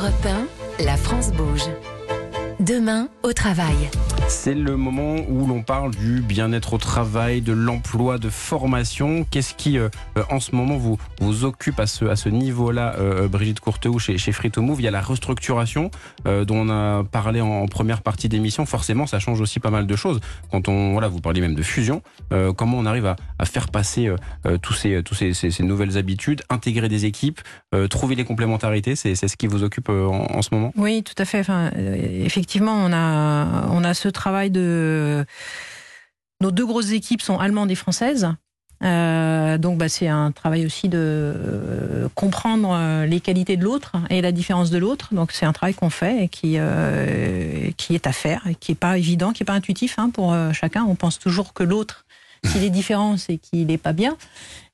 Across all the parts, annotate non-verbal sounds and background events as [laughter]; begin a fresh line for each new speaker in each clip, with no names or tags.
Europe 1, la France bouge. Demain, au travail.
C'est le moment où l'on parle du bien-être au travail, de l'emploi, de formation. Qu'est-ce qui, euh, euh, en ce moment, vous, vous occupe à ce, à ce niveau-là, euh, Brigitte Courteau, chez, chez Free to Move? Il y a la restructuration dont on a parlé en, première partie d'émission. Forcément, ça change aussi pas mal de choses. Quand on, voilà, vous parliez même de fusion. comment on arrive à, à faire passer tous, ces, tous ces, ces, nouvelles habitudes, intégrer des équipes, trouver les complémentarités? C'est ce qui vous occupe en, en, ce moment?
Oui, tout à fait. Enfin, effectivement, effectivement, on a, on a ce travail de. Nos deux grosses équipes sont allemandes et françaises. Euh, donc, bah, c'est un travail aussi de euh, comprendre euh, les qualités de l'autre et la différence de l'autre. Donc, c'est un travail qu'on fait et qui, qui est à faire et qui n'est pas évident, qui n'est pas intuitif hein, pour chacun. On pense toujours que l'autre s'il est différent, c'est qu'il n'est pas bien.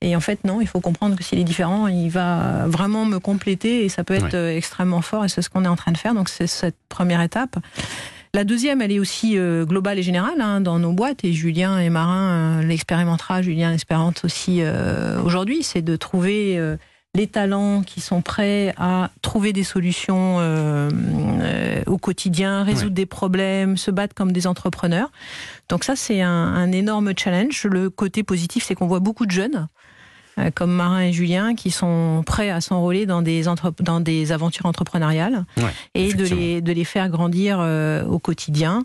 Et en fait, non, il faut comprendre que s'il est différent, il va vraiment me compléter et ça peut être euh, extrêmement fort et c'est ce qu'on est en train de faire. Donc c'est cette première étape. La deuxième, elle est aussi euh, globale et générale hein, dans nos boîtes et Julien et Marin euh, l'expérimentera, Julien l'expérimente aussi aujourd'hui, c'est de trouver les talents qui sont prêts à trouver des solutions euh, euh, au quotidien, résoudre des problèmes, se battre comme des entrepreneurs. Donc ça, c'est un, énorme challenge. Le côté positif, c'est qu'on voit beaucoup de jeunes euh, comme Marin et Julien, qui sont prêts à s'enrôler dans des, dans des aventures entrepreneuriales et de les, de les faire grandir au quotidien.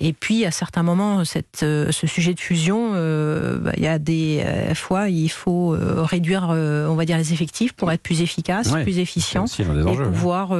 Et puis, à certains moments, cette, euh, ce sujet de fusion, euh, bah, il y a des euh, fois, il faut réduire, on va dire, les effectifs pour être plus efficace, plus efficient et pouvoir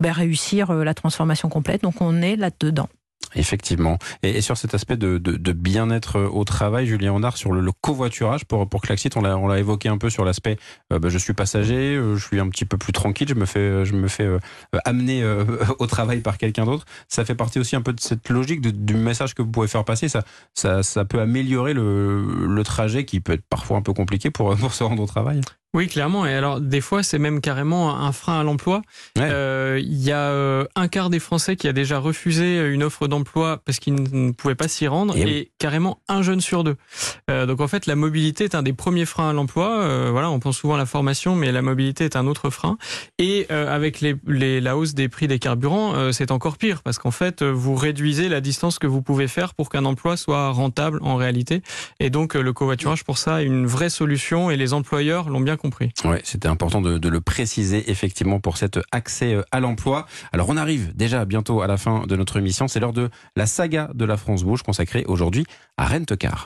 bah, réussir la transformation complète. Donc, on est là-dedans.
Effectivement. Et, sur cet aspect de, bien-être au travail, Julien Honard, sur le, covoiturage pour, pour Klaxit, on l'a évoqué un peu sur l'aspect euh, bah, je suis passager, euh, je suis un petit peu plus tranquille, je me fais, je me fais euh, amener [laughs] au travail par quelqu'un d'autre. Ça fait partie aussi un peu de cette logique du message que vous pouvez faire passer. Ça, ça, ça peut améliorer le, le, trajet qui peut être parfois un peu compliqué pour, [laughs] pour se rendre au travail.
Oui, clairement. Et alors, des fois, c'est même carrément un frein à l'emploi. Euh, il y a euh, un quart des Français qui a déjà refusé une offre d'emploi parce qu'ils ne pouvaient pas s'y rendre, et, carrément un jeune sur deux. Euh, donc, en fait, la mobilité est un des premiers freins à l'emploi. voilà, on pense souvent à la formation, mais la mobilité est un autre frein. Et avec les, la hausse des prix des carburants, c'est encore pire parce qu'en fait, vous réduisez la distance que vous pouvez faire pour qu'un emploi soit rentable en réalité. Et donc, le covoiturage pour ça est une vraie solution, et les employeurs l'ont bien
Ouais, c'était important de, le préciser effectivement pour cet accès euh, à l'emploi. Alors on arrive déjà bientôt à la fin de notre émission. C'est l'heure de la saga de la France Bouge consacrée aujourd'hui à Rentecar.